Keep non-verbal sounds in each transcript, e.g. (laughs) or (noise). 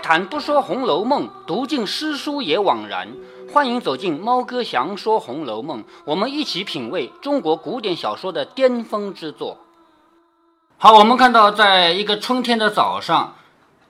谈不说《红楼梦》，读尽诗书也枉然。欢迎走进猫哥祥说《红楼梦》，我们一起品味中国古典小说的巅峰之作。好，我们看到，在一个春天的早上，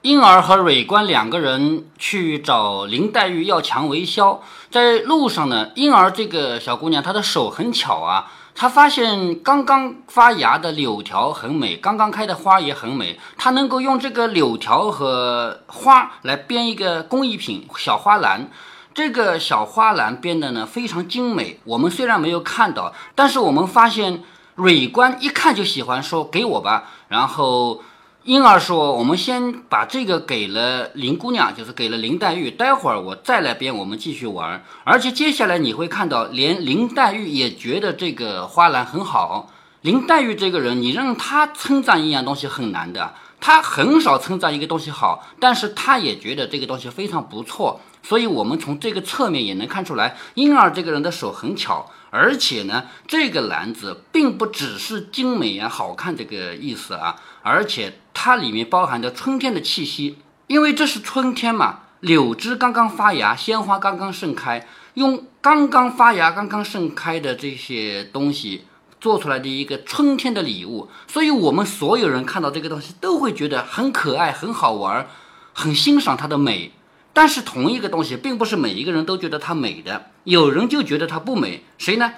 婴儿和蕊官两个人去找林黛玉要蔷薇销。在路上呢，婴儿这个小姑娘，她的手很巧啊。他发现刚刚发芽的柳条很美，刚刚开的花也很美。他能够用这个柳条和花来编一个工艺品小花篮，这个小花篮编的呢非常精美。我们虽然没有看到，但是我们发现蕊官一看就喜欢，说给我吧，然后。婴儿说：“我们先把这个给了林姑娘，就是给了林黛玉。待会儿我再来编，我们继续玩。而且接下来你会看到，连林黛玉也觉得这个花篮很好。林黛玉这个人，你让她称赞一样东西很难的，她很少称赞一个东西好，但是她也觉得这个东西非常不错。所以，我们从这个侧面也能看出来，婴儿这个人的手很巧。而且呢，这个篮子并不只是精美呀、好看这个意思啊，而且。”它里面包含着春天的气息，因为这是春天嘛，柳枝刚刚发芽，鲜花刚刚盛开，用刚刚发芽、刚刚盛开的这些东西做出来的一个春天的礼物，所以我们所有人看到这个东西都会觉得很可爱、很好玩、很欣赏它的美。但是同一个东西，并不是每一个人都觉得它美的，有人就觉得它不美，谁呢？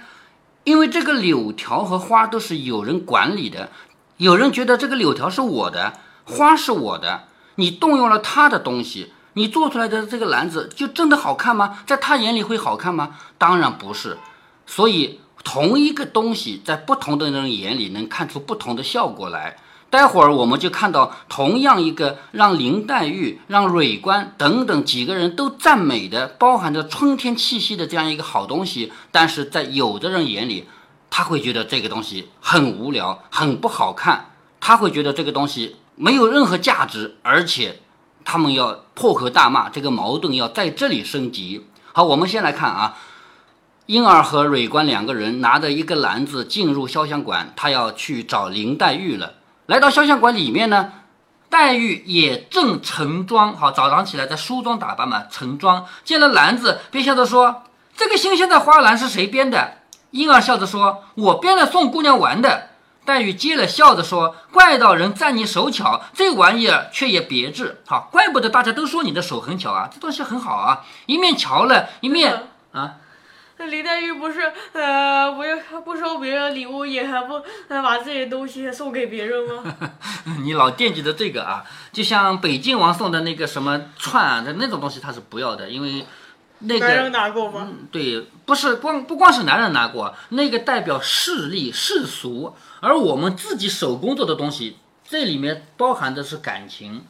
因为这个柳条和花都是有人管理的。有人觉得这个柳条是我的，花是我的，你动用了他的东西，你做出来的这个篮子就真的好看吗？在他眼里会好看吗？当然不是。所以同一个东西在不同的人眼里能看出不同的效果来。待会儿我们就看到，同样一个让林黛玉、让蕊官等等几个人都赞美的、包含着春天气息的这样一个好东西，但是在有的人眼里。他会觉得这个东西很无聊，很不好看。他会觉得这个东西没有任何价值，而且他们要破口大骂，这个矛盾要在这里升级。好，我们先来看啊，婴儿和蕊官两个人拿着一个篮子进入潇湘馆，他要去找林黛玉了。来到肖像馆里面呢，黛玉也正盛装，好，早上起来在梳妆打扮嘛，盛装见了篮子，便笑着说：“这个新鲜的花篮是谁编的？”婴儿笑着说：“我编了送姑娘玩的。”黛玉接了笑着说：“怪道人赞你手巧，这玩意儿却也别致。好，怪不得大家都说你的手很巧啊，这东西很好啊。一面瞧了一面啊。那林黛玉不是呃，不要不收别人礼物，也还不把自己的东西送给别人吗？(laughs) 你老惦记着这个啊，就像北晋王送的那个什么串啊那种东西，他是不要的，因为。那个，男人拿过吗？对，不是光不光是男人拿过，那个代表势力世俗，而我们自己手工做的东西，这里面包含的是感情，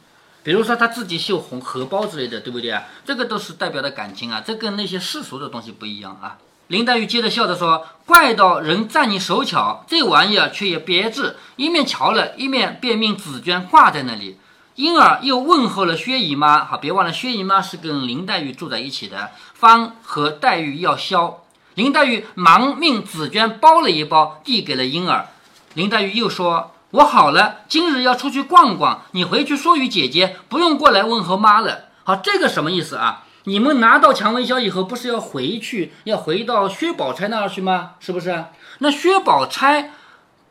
比如说他自己绣红荷包之类的，对不对啊？这个都是代表的感情啊，这跟那些世俗的东西不一样啊。林黛玉接着笑着说：“怪道人赞你手巧，这玩意儿却也别致，一面瞧了一面便命紫鹃挂在那里。”因而又问候了薛姨妈，好，别忘了薛姨妈是跟林黛玉住在一起的，方和黛玉要消。林黛玉忙命紫鹃包了一包，递给了婴儿。林黛玉又说：“我好了，今日要出去逛逛，你回去说与姐姐，不用过来问候妈了。”好，这个什么意思啊？你们拿到蔷薇销以后，不是要回去，要回到薛宝钗那儿去吗？是不是？那薛宝钗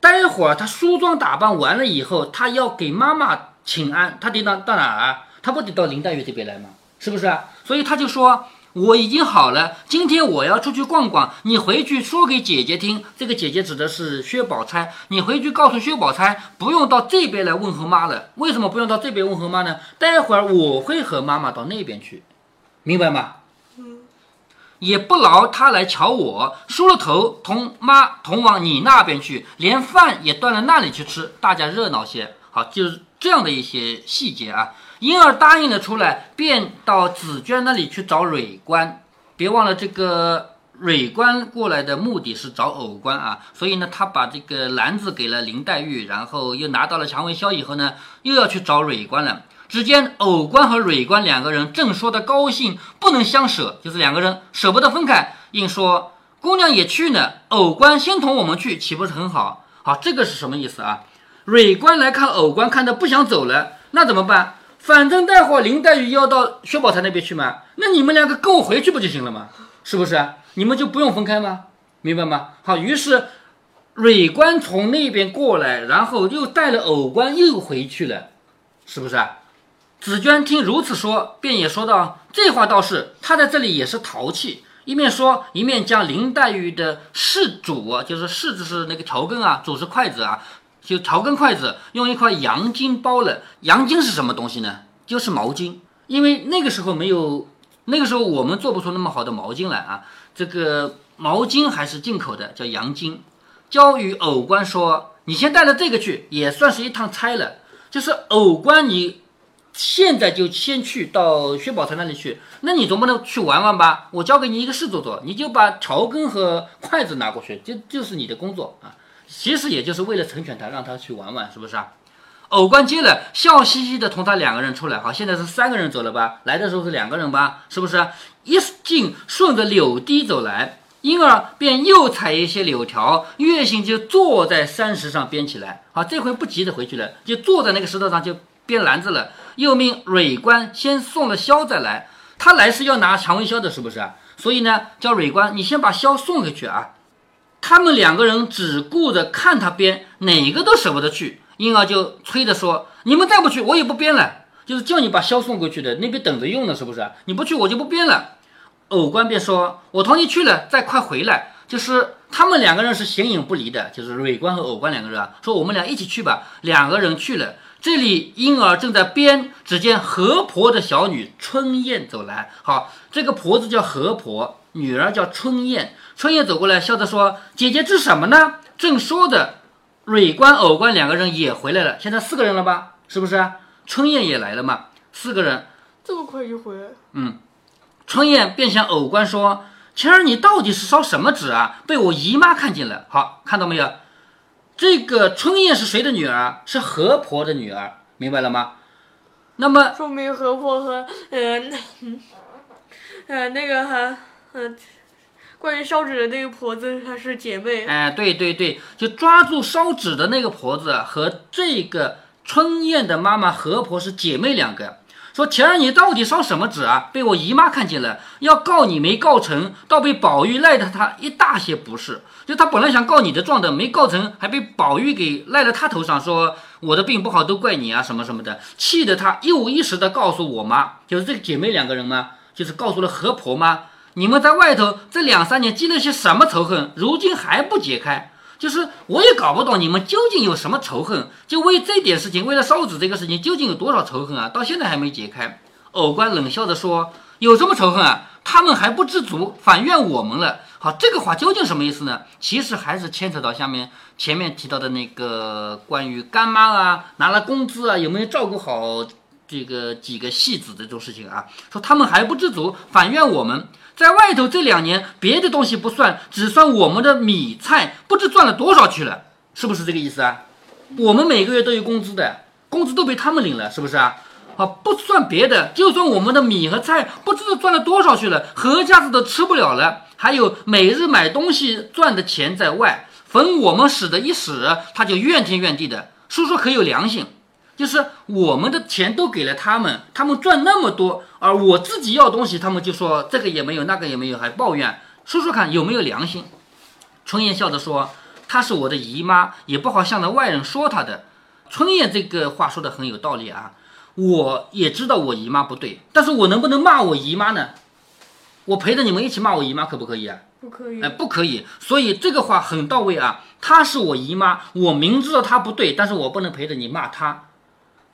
待会儿她梳妆打扮完了以后，她要给妈妈。请安，她得到到哪儿？她不得到林黛玉这边来吗？是不是？所以他就说我已经好了，今天我要出去逛逛，你回去说给姐姐听。这个姐姐指的是薛宝钗，你回去告诉薛宝钗，不用到这边来问候妈了。为什么不用到这边问候妈呢？待会儿我会和妈妈到那边去，明白吗？嗯，也不劳她来瞧我，梳了头同妈同往你那边去，连饭也端到那里去吃，大家热闹些。好，就是这样的一些细节啊。婴儿答应了出来，便到紫娟那里去找蕊官。别忘了，这个蕊官过来的目的是找藕官啊。所以呢，他把这个篮子给了林黛玉，然后又拿到了蔷薇销以后呢，又要去找蕊官了。只见藕官和蕊官两个人正说的高兴，不能相舍，就是两个人舍不得分开，硬说姑娘也去呢。藕官先同我们去，岂不是很好？好，这个是什么意思啊？蕊官来看藕官，看的不想走了，那怎么办？反正待会林黛玉要到薛宝钗那边去嘛，那你们两个跟我回去不就行了吗？是不是？你们就不用分开吗？明白吗？好，于是蕊官从那边过来，然后又带了藕官又回去了，是不是啊？紫娟听如此说，便也说道：“这话倒是，他在这里也是淘气。”一面说，一面将林黛玉的饰主，就是饰子是那个条根啊，主是筷子啊，就条根筷子用一块羊筋包了。羊筋是什么东西呢？就是毛巾，因为那个时候没有，那个时候我们做不出那么好的毛巾来啊。这个毛巾还是进口的，叫羊筋。交与藕官说：“你先带了这个去，也算是一趟差了。就是藕官你。”现在就先去到薛宝钗那里去，那你总不能去玩玩吧？我交给你一个事做做，你就把调羹和筷子拿过去，就就是你的工作啊。其实也就是为了成全他，让他去玩玩，是不是啊？偶官接了，笑嘻嘻的同他两个人出来。好，现在是三个人走了吧？来的时候是两个人吧？是不是？一进顺着柳堤走来，因而便又采一些柳条，月星就坐在山石上编起来。好，这回不急着回去了，就坐在那个石头上就编篮子了。又命蕊官先送了箫再来，他来是要拿蔷薇箫的，是不是？所以呢，叫蕊官你先把箫送回去啊。他们两个人只顾着看他编，哪个都舍不得去，婴儿就催着说：“你们再不去，我也不编了。”就是叫你把箫送过去的，那边等着用呢，是不是？你不去，我就不编了。偶官便说：“我同意去了，再快回来。”就是他们两个人是形影不离的，就是蕊官和偶官两个人啊，说我们俩一起去吧。两个人去了。这里婴儿正在编，只见河婆的小女春燕走来。好，这个婆子叫河婆，女儿叫春燕。春燕走过来，笑着说：“姐姐织什么呢？”正说着，蕊官、藕官两个人也回来了。现在四个人了吧？是不是？春燕也来了嘛？四个人，这么快就回来？嗯。春燕便向藕官说：“晴儿，你到底是烧什么纸啊？被我姨妈看见了。好，看到没有？”这个春燕是谁的女儿？是河婆的女儿，明白了吗？那么说明河婆和呃那 (laughs) 呃那个还嗯，关于烧纸的那个婆子她是姐妹。哎，对对对，就抓住烧纸的那个婆子和这个春燕的妈妈何婆是姐妹两个。说晴儿，你到底烧什么纸啊？被我姨妈看见了，要告你没告成，倒被宝玉赖的他一大些不是。就他本来想告你的状的，没告成，还被宝玉给赖在他头上，说我的病不好都怪你啊，什么什么的，气得他一五一十的告诉我妈，就是这个姐妹两个人吗？就是告诉了何婆妈，你们在外头这两三年积了些什么仇恨，如今还不解开，就是我也搞不懂你们究竟有什么仇恨，就为这点事情，为了烧纸这个事情，究竟有多少仇恨啊？到现在还没解开。偶官冷笑着说，有什么仇恨啊？他们还不知足，反怨我们了。好，这个话究竟什么意思呢？其实还是牵扯到下面前面提到的那个关于干妈啊，拿了工资啊，有没有照顾好这个几个戏子这种事情啊？说他们还不知足，反怨我们在外头这两年，别的东西不算，只算我们的米菜，不知赚了多少去了，是不是这个意思啊？我们每个月都有工资的，工资都被他们领了，是不是啊？好，不算别的，就算我们的米和菜，不知道赚了多少去了，合家子都吃不了了。还有每日买东西赚的钱在外，逢我们使的一使，他就怨天怨地的。叔叔可有良心？就是我们的钱都给了他们，他们赚那么多，而我自己要东西，他们就说这个也没有，那个也没有，还抱怨。说说看有没有良心？春燕笑着说：“她是我的姨妈，也不好向着外人说她的。”春燕这个话说的很有道理啊。我也知道我姨妈不对，但是我能不能骂我姨妈呢？我陪着你们一起骂我姨妈可不可以啊？不可以，哎，不可以。所以这个话很到位啊。她是我姨妈，我明知道她不对，但是我不能陪着你骂她，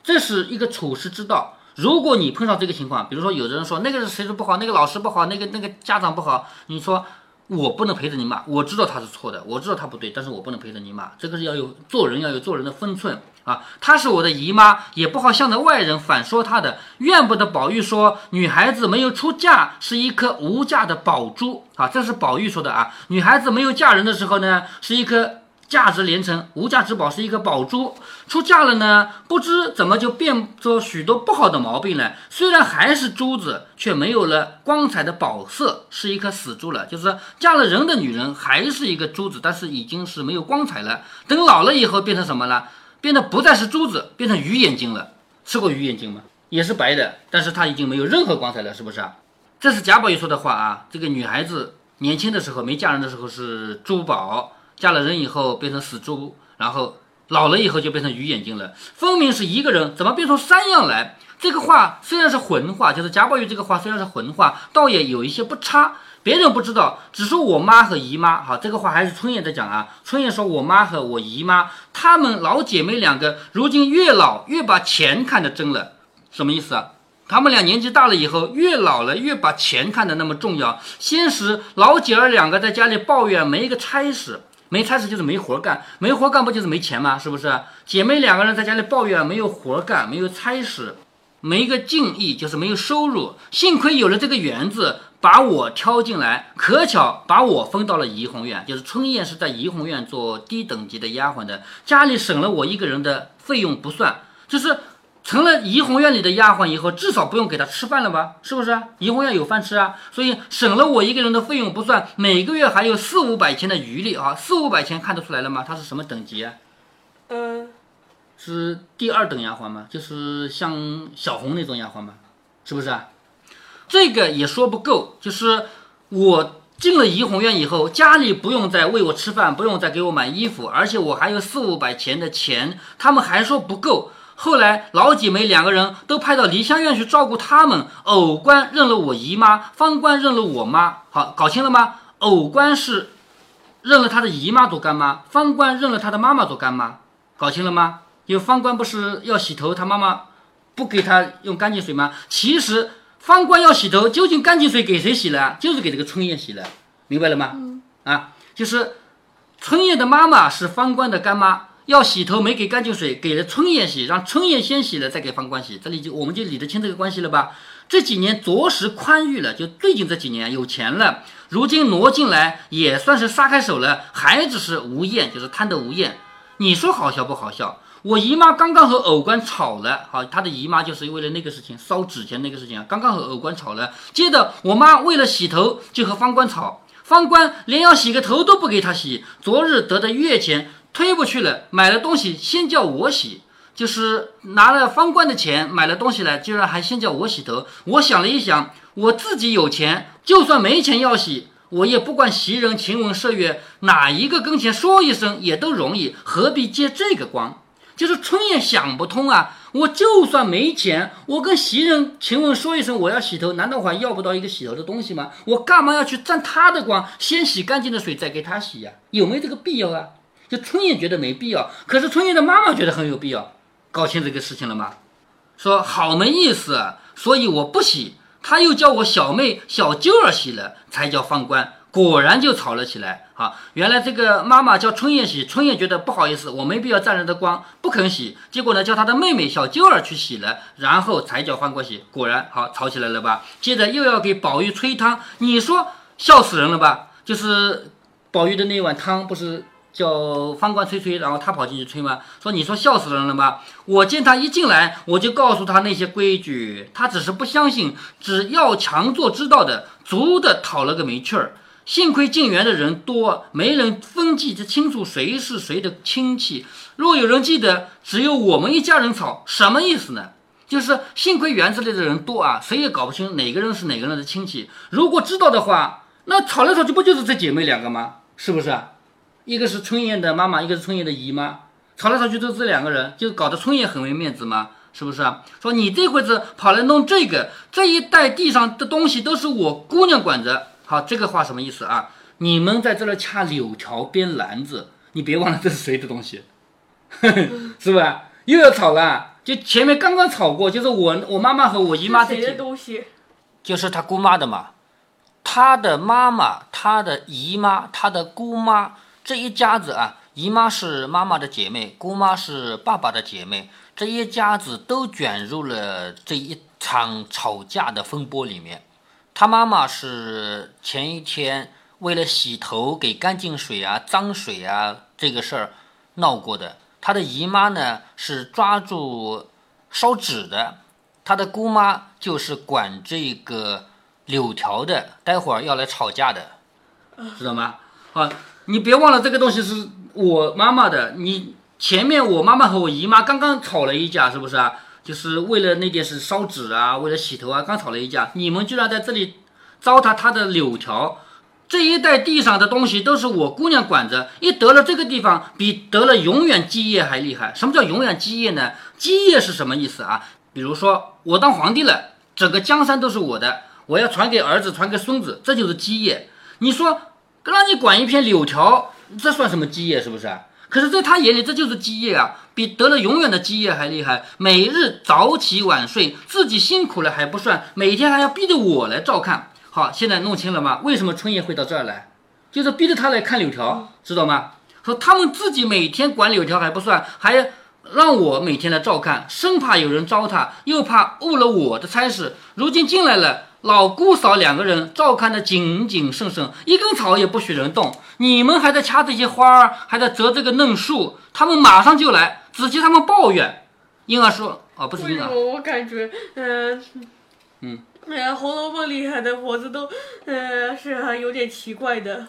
这是一个处世之道。如果你碰上这个情况，比如说有的人说那个是谁说不好，那个老师不好，那个那个家长不好，你说。我不能陪着你骂，我知道他是错的，我知道他不对，但是我不能陪着你骂，这个是要有做人要有做人的分寸啊。她是我的姨妈，也不好向着外人反说她的。怨不得宝玉说女孩子没有出嫁是一颗无价的宝珠啊，这是宝玉说的啊。女孩子没有嫁人的时候呢，是一颗。价值连城，无价之宝是一个宝珠。出嫁了呢，不知怎么就变出许多不好的毛病了。虽然还是珠子，却没有了光彩的宝色，是一颗死珠了。就是嫁了人的女人还是一个珠子，但是已经是没有光彩了。等老了以后变成什么了？变得不再是珠子，变成鱼眼睛了。吃过鱼眼睛吗？也是白的，但是它已经没有任何光彩了，是不是啊？这是贾宝玉说的话啊。这个女孩子年轻的时候没嫁人的时候是珠宝，嫁了人以后变成死猪，然后老了以后就变成鱼眼睛了。分明是一个人，怎么变出三样来？这个话虽然是混话，就是贾宝玉这个话虽然是混话，倒也有一些不差。别人不知道，只说我妈和姨妈。好，这个话还是春燕在讲啊。春燕说我妈和我姨妈，她们老姐妹两个，如今越老越把钱看得真了。什么意思啊？他们俩年纪大了以后，越老了越把钱看得那么重要。先时老姐儿两个在家里抱怨没一个差事，没差事就是没活干，没活干不就是没钱吗？是不是？姐妹两个人在家里抱怨没有活干，没有差事，没个敬意，就是没有收入。幸亏有了这个园子。把我挑进来，可巧把我分到了怡红院，就是春燕是在怡红院做低等级的丫鬟的，家里省了我一个人的费用不算，就是成了怡红院里的丫鬟以后，至少不用给她吃饭了吧？是不是？怡红院有饭吃啊，所以省了我一个人的费用不算，每个月还有四五百钱的余力啊，四五百钱看得出来了吗？她是什么等级啊？嗯，是第二等丫鬟吗？就是像小红那种丫鬟吗？是不是啊？这个也说不够，就是我进了怡红院以后，家里不用再喂我吃饭，不用再给我买衣服，而且我还有四五百钱的钱，他们还说不够。后来老姐妹两个人都派到梨香院去照顾他们。偶官认了我姨妈，方官认了我妈。好，搞清了吗？偶官是认了他的姨妈做干妈，方官认了他的妈妈做干妈。搞清了吗？因为方官不是要洗头，他妈妈不给他用干净水吗？其实。方官要洗头，究竟干净水给谁洗了？就是给这个春燕洗了，明白了吗？啊，就是春燕的妈妈是方官的干妈，要洗头没给干净水，给了春燕洗，让春燕先洗了再给方官洗，这里就我们就理得清这个关系了吧？这几年着实宽裕了，就最近这几年有钱了，如今挪进来也算是撒开手了，孩子是无厌，就是贪得无厌。你说好笑不好笑？我姨妈刚刚和偶官吵了，好，她的姨妈就是为了那个事情烧纸钱那个事情，刚刚和偶官吵了。接着我妈为了洗头就和方官吵，方官连要洗个头都不给她洗。昨日得的月钱推不去了，买了东西先叫我洗，就是拿了方官的钱买了东西来，居然还先叫我洗头。我想了一想，我自己有钱，就算没钱要洗，我也不管袭人、晴雯、麝月哪一个跟前说一声也都容易，何必借这个光？就是春燕想不通啊！我就算没钱，我跟袭人、晴雯说一声我要洗头，难道还要不到一个洗头的东西吗？我干嘛要去沾他的光？先洗干净的水再给他洗呀？有没有这个必要啊？就春燕觉得没必要，可是春燕的妈妈觉得很有必要。搞清这个事情了吗？说好没意思，所以我不洗。他又叫我小妹小舅儿洗了，才叫放官。果然就吵了起来。好，原来这个妈妈叫春燕洗，春燕觉得不好意思，我没必要沾人的光，不肯洗。结果呢，叫她的妹妹小舅儿去洗了，然后才叫方官洗。果然好，吵起来了吧？接着又要给宝玉吹汤，你说笑死人了吧？就是宝玉的那碗汤，不是叫方官吹吹，然后他跑进去吹吗？说你说笑死人了吧？我见他一进来，我就告诉他那些规矩，他只是不相信，只要强做知道的，足的讨了个没趣儿。幸亏进园的人多，没人分记得清楚谁是谁的亲戚。若有人记得，只有我们一家人吵，什么意思呢？就是幸亏园子里的人多啊，谁也搞不清哪个人是哪个人的亲戚。如果知道的话，那吵来吵去不就是这姐妹两个吗？是不是？一个是春燕的妈妈，一个是春燕的姨妈，吵来吵去都这两个人，就搞得春燕很没面子嘛？是不是啊？说你这会子跑来弄这个，这一带地上的东西都是我姑娘管着。好，这个话什么意思啊？你们在这儿掐柳条编篮子，你别忘了这是谁的东西，(laughs) 是吧？又要吵了，就前面刚刚吵过，就是我我妈妈和我姨妈谁的东西，就是他姑妈的嘛，他的妈妈、他的姨妈、他的姑妈这一家子啊，姨妈是妈妈的姐妹，姑妈是爸爸的姐妹，这一家子都卷入了这一场吵架的风波里面。他妈妈是前一天为了洗头给干净水啊、脏水啊这个事儿闹过的。他的姨妈呢是抓住烧纸的，他的姑妈就是管这个柳条的，待会儿要来吵架的，知道吗？啊，你别忘了这个东西是我妈妈的。你前面我妈妈和我姨妈刚刚吵了一架，是不是啊？就是为了那件事烧纸啊，为了洗头啊，刚吵了一架，你们居然在这里糟蹋她的柳条。这一带地上的东西都是我姑娘管着，一得了这个地方，比得了永远基业还厉害。什么叫永远基业呢？基业是什么意思啊？比如说我当皇帝了，整个江山都是我的，我要传给儿子，传给孙子，这就是基业。你说让你管一片柳条，这算什么基业？是不是？可是，在他眼里，这就是基业啊，比得了永远的基业还厉害。每日早起晚睡，自己辛苦了还不算，每天还要逼着我来照看。好，现在弄清了吗？为什么春叶会到这儿来？就是逼着他来看柳条，知道吗？说他们自己每天管柳条还不算，还让我每天来照看，生怕有人糟蹋，又怕误了我的差事。如今进来了，老姑嫂两个人照看得谨谨慎慎，一根草也不许人动。你们还在掐这些花儿，还在折这个嫩树，他们马上就来。只听他们抱怨，婴儿说：“哦，不是婴儿，我我感觉，嗯嗯。”哎呀，《红楼梦》里的脖子都，呃，是有点奇怪的。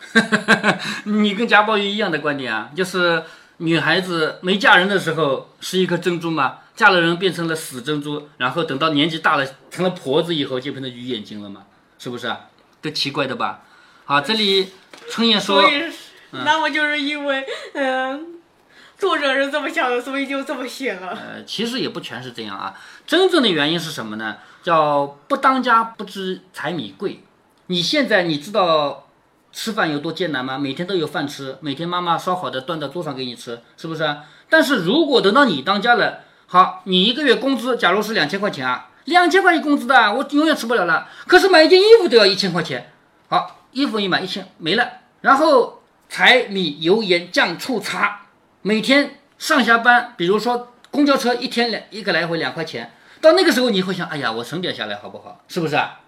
(laughs) 你跟贾宝玉一样的观点啊，就是女孩子没嫁人的时候是一颗珍珠嘛，嫁了人变成了死珍珠，然后等到年纪大了成了婆子以后就变成鱼眼睛了嘛，是不是啊？都奇怪的吧？好，这里春燕说，那我就是因为，嗯。作者是这么想的，所以就这么写了。呃，其实也不全是这样啊。真正的原因是什么呢？叫不当家不知柴米贵。你现在你知道吃饭有多艰难吗？每天都有饭吃，每天妈妈烧好的端到桌上给你吃，是不是？但是如果等到你当家了，好，你一个月工资假如是两千块钱啊，两千块钱工资的，我永远吃不了了。可是买一件衣服都要一千块钱，好，衣服一买一千没了，然后柴米油盐酱醋茶。每天上下班，比如说公交车一天两一个来回两块钱，到那个时候你会想，哎呀，我省点下来好不好？是不是啊？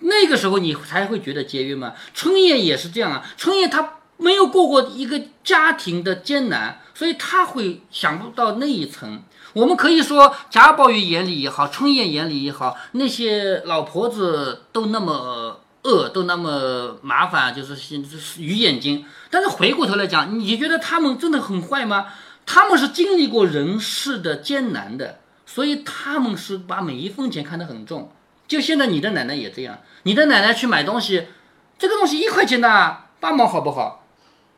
那个时候你才会觉得节约嘛。春燕也是这样啊，春燕她没有过过一个家庭的艰难，所以她会想不到那一层。我们可以说贾宝玉眼里也好，春燕眼里也好，那些老婆子都那么恶，都那么麻烦，就是是鱼眼睛。但是回过头来讲，你觉得他们真的很坏吗？他们是经历过人世的艰难的，所以他们是把每一分钱看得很重。就现在你的奶奶也这样，你的奶奶去买东西，这个东西一块钱的八毛好不好？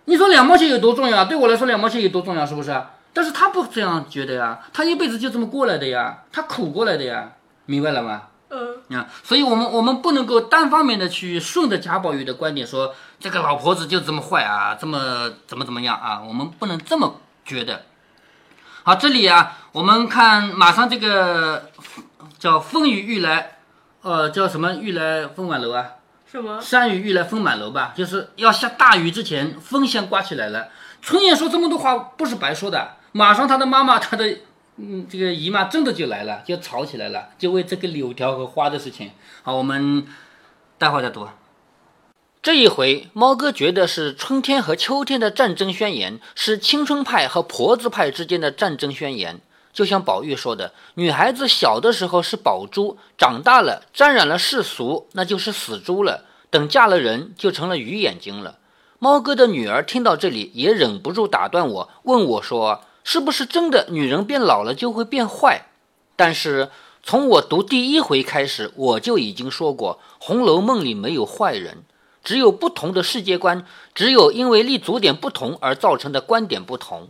你说两毛钱有多重要？对我来说两毛钱有多重要？是不是？但是他不这样觉得呀，他一辈子就这么过来的呀，他苦过来的呀，明白了吗？嗯啊，所以我们我们不能够单方面的去顺着贾宝玉的观点说这个老婆子就这么坏啊，这么怎么怎么样啊，我们不能这么觉得。好，这里啊，我们看马上这个叫风雨欲来，呃，叫什么欲来风满楼啊？什么？山雨欲来风满楼吧，就是要下大雨之前，风先刮起来了。春燕说这么多话不是白说的，马上他的妈妈他的。嗯，这个姨妈真的就来了，就吵起来了，就为这个柳条和花的事情。好，我们待会儿再读。这一回，猫哥觉得是春天和秋天的战争宣言，是青春派和婆子派之间的战争宣言。就像宝玉说的，女孩子小的时候是宝珠，长大了沾染了世俗，那就是死猪了。等嫁了人，就成了鱼眼睛了。猫哥的女儿听到这里，也忍不住打断我，问我说。是不是真的女人变老了就会变坏？但是从我读第一回开始，我就已经说过，《红楼梦》里没有坏人，只有不同的世界观，只有因为立足点不同而造成的观点不同。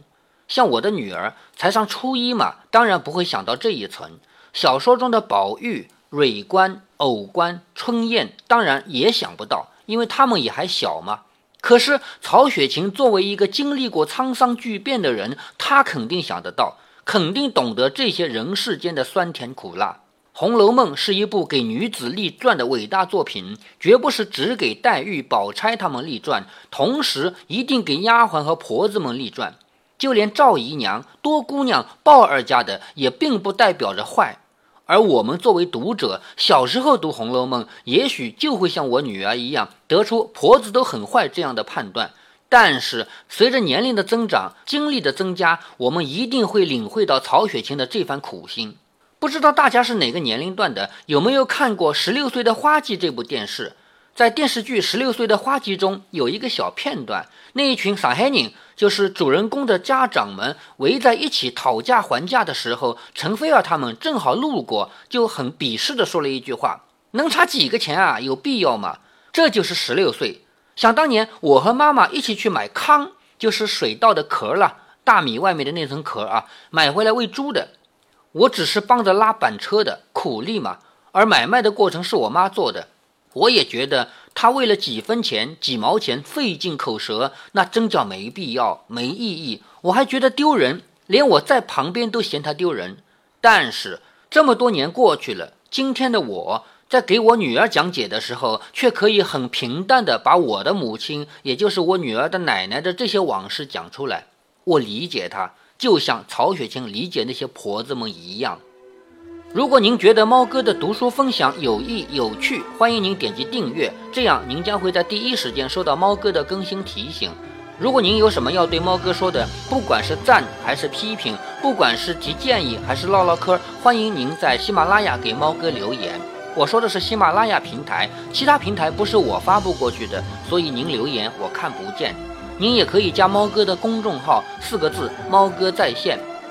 像我的女儿才上初一嘛，当然不会想到这一层。小说中的宝玉、蕊官、藕官、春燕，当然也想不到，因为他们也还小嘛。可是曹雪芹作为一个经历过沧桑巨变的人，他肯定想得到，肯定懂得这些人世间的酸甜苦辣。《红楼梦》是一部给女子立传的伟大作品，绝不是只给黛玉、宝钗他们立传，同时一定给丫鬟和婆子们立传。就连赵姨娘、多姑娘、鲍二家的，也并不代表着坏。而我们作为读者，小时候读《红楼梦》，也许就会像我女儿一样，得出婆子都很坏这样的判断。但是随着年龄的增长，经历的增加，我们一定会领会到曹雪芹的这番苦心。不知道大家是哪个年龄段的，有没有看过《十六岁的花季》这部电视？在电视剧《十六岁的花季》中有一个小片段，那一群上海人，就是主人公的家长们围在一起讨价还价的时候，陈菲儿他们正好路过，就很鄙视地说了一句话：“能差几个钱啊？有必要吗？”这就是十六岁。想当年，我和妈妈一起去买糠，就是水稻的壳了，大米外面的那层壳啊，买回来喂猪的。我只是帮着拉板车的苦力嘛，而买卖的过程是我妈做的。我也觉得他为了几分钱、几毛钱费尽口舌，那真叫没必要、没意义。我还觉得丢人，连我在旁边都嫌他丢人。但是这么多年过去了，今天的我在给我女儿讲解的时候，却可以很平淡的把我的母亲，也就是我女儿的奶奶的这些往事讲出来。我理解她。就像曹雪芹理解那些婆子们一样。如果您觉得猫哥的读书分享有益有趣，欢迎您点击订阅，这样您将会在第一时间收到猫哥的更新提醒。如果您有什么要对猫哥说的，不管是赞还是批评，不管是提建议还是唠唠嗑，欢迎您在喜马拉雅给猫哥留言。我说的是喜马拉雅平台，其他平台不是我发布过去的，所以您留言我看不见。您也可以加猫哥的公众号，四个字“猫哥在线”。